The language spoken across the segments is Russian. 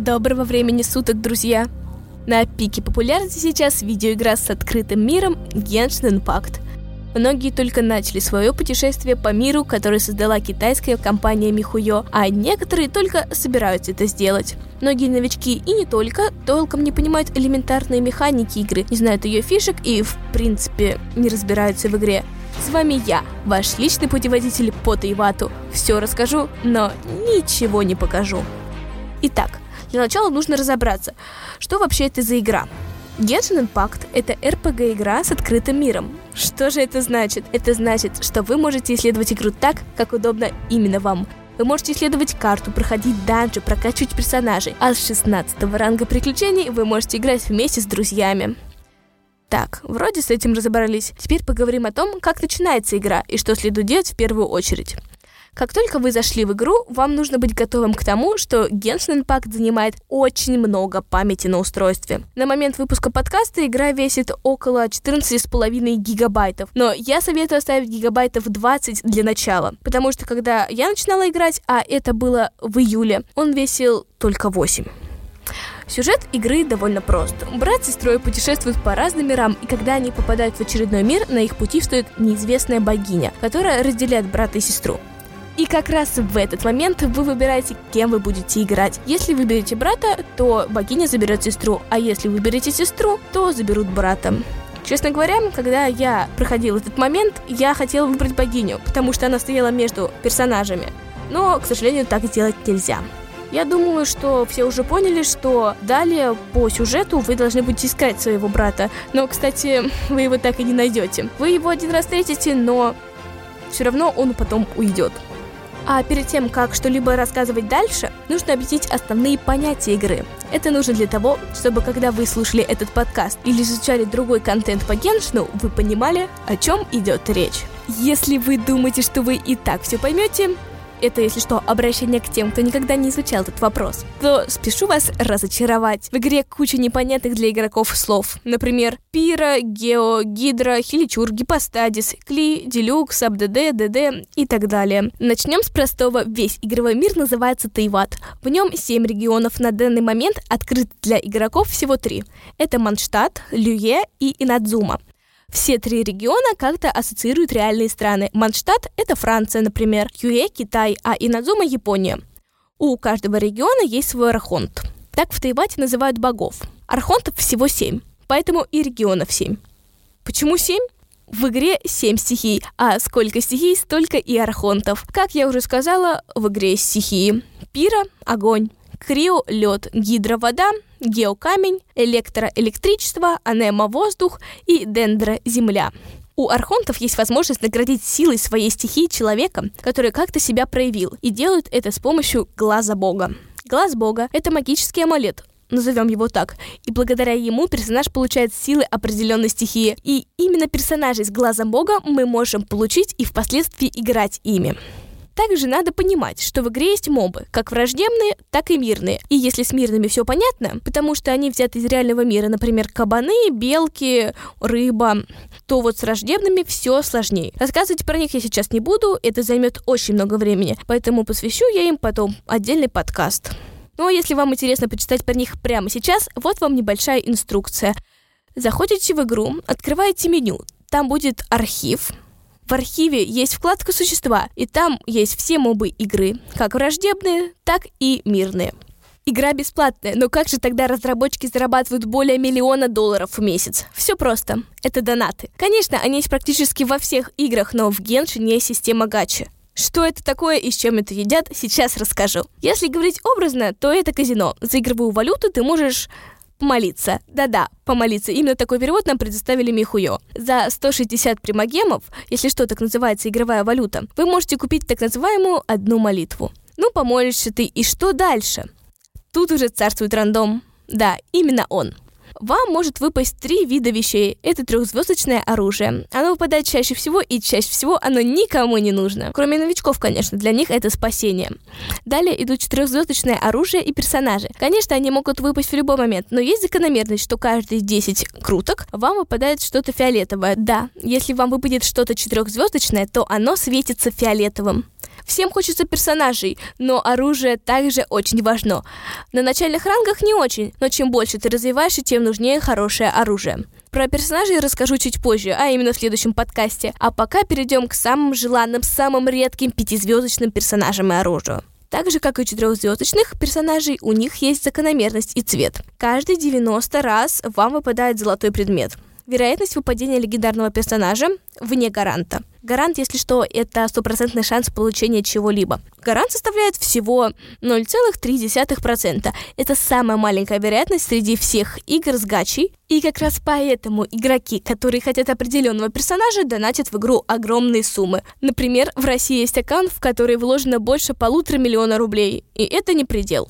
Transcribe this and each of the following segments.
Доброго времени суток, друзья! На пике популярности сейчас видеоигра с открытым миром Genshin Impact. Многие только начали свое путешествие по миру, которое создала китайская компания Михуё, а некоторые только собираются это сделать. Многие новички и не только толком не понимают элементарные механики игры, не знают ее фишек и, в принципе, не разбираются в игре. С вами я, ваш личный путеводитель по Тайвату. Все расскажу, но ничего не покажу. Итак, для начала нужно разобраться, что вообще это за игра. Genshin Impact — это RPG-игра с открытым миром. Что же это значит? Это значит, что вы можете исследовать игру так, как удобно именно вам. Вы можете исследовать карту, проходить данжи, прокачивать персонажей, а с 16 ранга приключений вы можете играть вместе с друзьями. Так, вроде с этим разобрались. Теперь поговорим о том, как начинается игра и что следует делать в первую очередь. Как только вы зашли в игру, вам нужно быть готовым к тому, что Genshin Impact занимает очень много памяти на устройстве. На момент выпуска подкаста игра весит около 14,5 гигабайтов, но я советую оставить гигабайтов 20 для начала, потому что когда я начинала играть, а это было в июле, он весил только 8. Сюжет игры довольно прост. Брат с сестрой путешествуют по разным мирам, и когда они попадают в очередной мир, на их пути встает неизвестная богиня, которая разделяет брата и сестру. И как раз в этот момент вы выбираете, кем вы будете играть. Если выберете брата, то богиня заберет сестру, а если выберете сестру, то заберут брата. Честно говоря, когда я проходил этот момент, я хотела выбрать богиню, потому что она стояла между персонажами. Но, к сожалению, так сделать нельзя. Я думаю, что все уже поняли, что далее по сюжету вы должны будете искать своего брата. Но, кстати, вы его так и не найдете. Вы его один раз встретите, но все равно он потом уйдет. А перед тем, как что-либо рассказывать дальше, нужно объяснить основные понятия игры. Это нужно для того, чтобы когда вы слушали этот подкаст или изучали другой контент по Геншину, вы понимали, о чем идет речь. Если вы думаете, что вы и так все поймете, это, если что, обращение к тем, кто никогда не изучал этот вопрос, то спешу вас разочаровать. В игре куча непонятных для игроков слов. Например, пира, гео, гидра, хиличур, гипостадис, кли, делюкс, абдд, ДД и так далее. Начнем с простого. Весь игровой мир называется Тайват. В нем 7 регионов на данный момент открыт для игроков всего три. Это Манштадт, Люе и Инадзума. Все три региона как-то ассоциируют реальные страны. Манштадт — это Франция, например, Кюэ — Китай, а Инадзума — Япония. У каждого региона есть свой архонт. Так в Тайвате называют богов. Архонтов всего семь, поэтому и регионов семь. Почему семь? В игре 7 стихий, а сколько стихий, столько и архонтов. Как я уже сказала, в игре стихии. Пира — огонь, Крио – лед, гидро – вода, геокамень, электро – электричество, анема – воздух и дендро – земля. У архонтов есть возможность наградить силой своей стихии человека, который как-то себя проявил, и делают это с помощью глаза бога. Глаз бога — это магический амулет, назовем его так, и благодаря ему персонаж получает силы определенной стихии. И именно персонажей с глазом бога мы можем получить и впоследствии играть ими. Также надо понимать, что в игре есть мобы, как враждебные, так и мирные. И если с мирными все понятно, потому что они взяты из реального мира, например, кабаны, белки, рыба, то вот с враждебными все сложнее. Рассказывать про них я сейчас не буду, это займет очень много времени, поэтому посвящу я им потом отдельный подкаст. Ну а если вам интересно почитать про них прямо сейчас, вот вам небольшая инструкция. Заходите в игру, открываете меню, там будет архив, в архиве есть вкладка «Существа», и там есть все мобы игры, как враждебные, так и мирные. Игра бесплатная, но как же тогда разработчики зарабатывают более миллиона долларов в месяц? Все просто. Это донаты. Конечно, они есть практически во всех играх, но в Genshin есть система гачи. Что это такое и с чем это едят, сейчас расскажу. Если говорить образно, то это казино. За игровую валюту ты можешь Помолиться. Да-да, помолиться. Именно такой перевод нам предоставили Михуё. За 160 примагемов, если что, так называется игровая валюта, вы можете купить так называемую одну молитву. Ну, помолишься ты, и что дальше? Тут уже царствует рандом. Да, именно он вам может выпасть три вида вещей. Это трехзвездочное оружие. Оно выпадает чаще всего, и чаще всего оно никому не нужно. Кроме новичков, конечно, для них это спасение. Далее идут четырехзвездочное оружие и персонажи. Конечно, они могут выпасть в любой момент, но есть закономерность, что каждые 10 круток вам выпадает что-то фиолетовое. Да, если вам выпадет что-то четырехзвездочное, то оно светится фиолетовым. Всем хочется персонажей, но оружие также очень важно. На начальных рангах не очень, но чем больше ты развиваешься, тем нужнее хорошее оружие. Про персонажей расскажу чуть позже, а именно в следующем подкасте. А пока перейдем к самым желанным, самым редким пятизвездочным персонажам и оружию. Так же, как и у четырехзвездочных персонажей, у них есть закономерность и цвет. Каждые 90 раз вам выпадает золотой предмет. Вероятность выпадения легендарного персонажа вне гаранта. Гарант, если что, это стопроцентный шанс получения чего-либо. Гарант составляет всего 0,3%. Это самая маленькая вероятность среди всех игр с гачей. И как раз поэтому игроки, которые хотят определенного персонажа, донатят в игру огромные суммы. Например, в России есть аккаунт, в который вложено больше полутора миллиона рублей. И это не предел.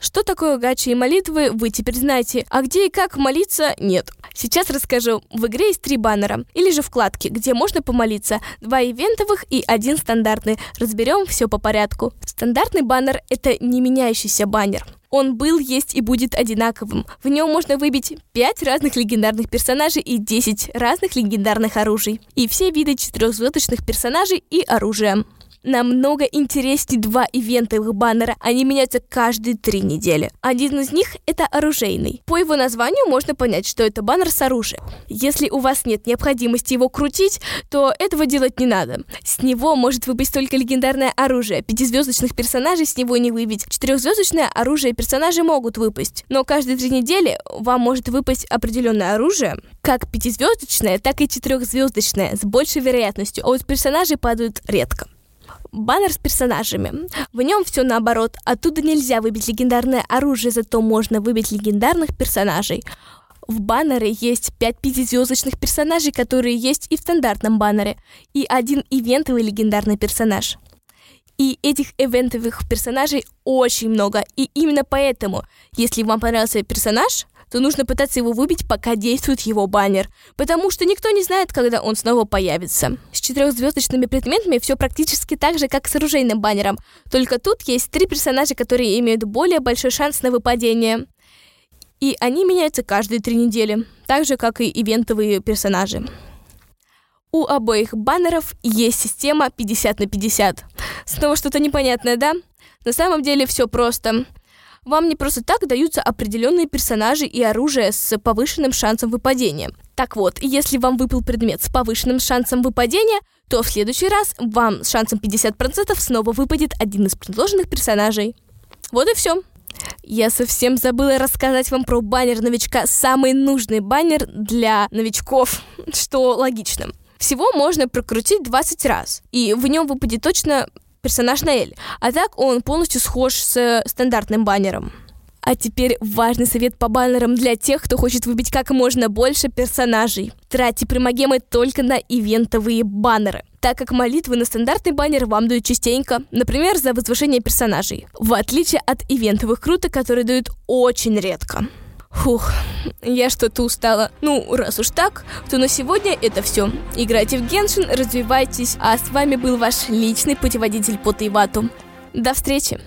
Что такое гачи и молитвы, вы теперь знаете, а где и как молиться, нет. Сейчас расскажу. В игре есть три баннера, или же вкладки, где можно помолиться. Два ивентовых и один стандартный. Разберем все по порядку. Стандартный баннер — это не меняющийся баннер. Он был, есть и будет одинаковым. В нем можно выбить 5 разных легендарных персонажей и 10 разных легендарных оружий. И все виды четырехзвездочных персонажей и оружия намного интереснее два ивентовых баннера. Они меняются каждые три недели. Один из них — это оружейный. По его названию можно понять, что это баннер с оружием. Если у вас нет необходимости его крутить, то этого делать не надо. С него может выпасть только легендарное оружие. Пятизвездочных персонажей с него не выбить. Четырехзвездочное оружие персонажи могут выпасть. Но каждые три недели вам может выпасть определенное оружие, как пятизвездочное, так и четырехзвездочное, с большей вероятностью. А вот персонажи падают редко баннер с персонажами. В нем все наоборот. Оттуда нельзя выбить легендарное оружие, зато можно выбить легендарных персонажей. В баннере есть 5 пятизвездочных персонажей, которые есть и в стандартном баннере, и один ивентовый легендарный персонаж. И этих ивентовых персонажей очень много. И именно поэтому, если вам понравился персонаж, то нужно пытаться его выбить, пока действует его баннер, потому что никто не знает, когда он снова появится. С четырехзвездочными предметами все практически так же, как с оружейным баннером, только тут есть три персонажа, которые имеют более большой шанс на выпадение. И они меняются каждые три недели, так же, как и ивентовые персонажи. У обоих баннеров есть система 50 на 50. Снова что-то непонятное, да? На самом деле все просто. Вам не просто так даются определенные персонажи и оружие с повышенным шансом выпадения. Так вот, если вам выпал предмет с повышенным шансом выпадения, то в следующий раз вам с шансом 50% снова выпадет один из предложенных персонажей. Вот и все. Я совсем забыла рассказать вам про баннер новичка. Самый нужный баннер для новичков, что логично. Всего можно прокрутить 20 раз, и в нем выпадет точно персонаж Наэль. А так он полностью схож с стандартным баннером. А теперь важный совет по баннерам для тех, кто хочет выбить как можно больше персонажей. Тратьте примагемы только на ивентовые баннеры, так как молитвы на стандартный баннер вам дают частенько, например, за возвышение персонажей, в отличие от ивентовых круток, которые дают очень редко. Фух, я что-то устала. Ну, раз уж так, то на сегодня это все. Играйте в Геншин, развивайтесь, а с вами был ваш личный путеводитель по Тайвату. До встречи!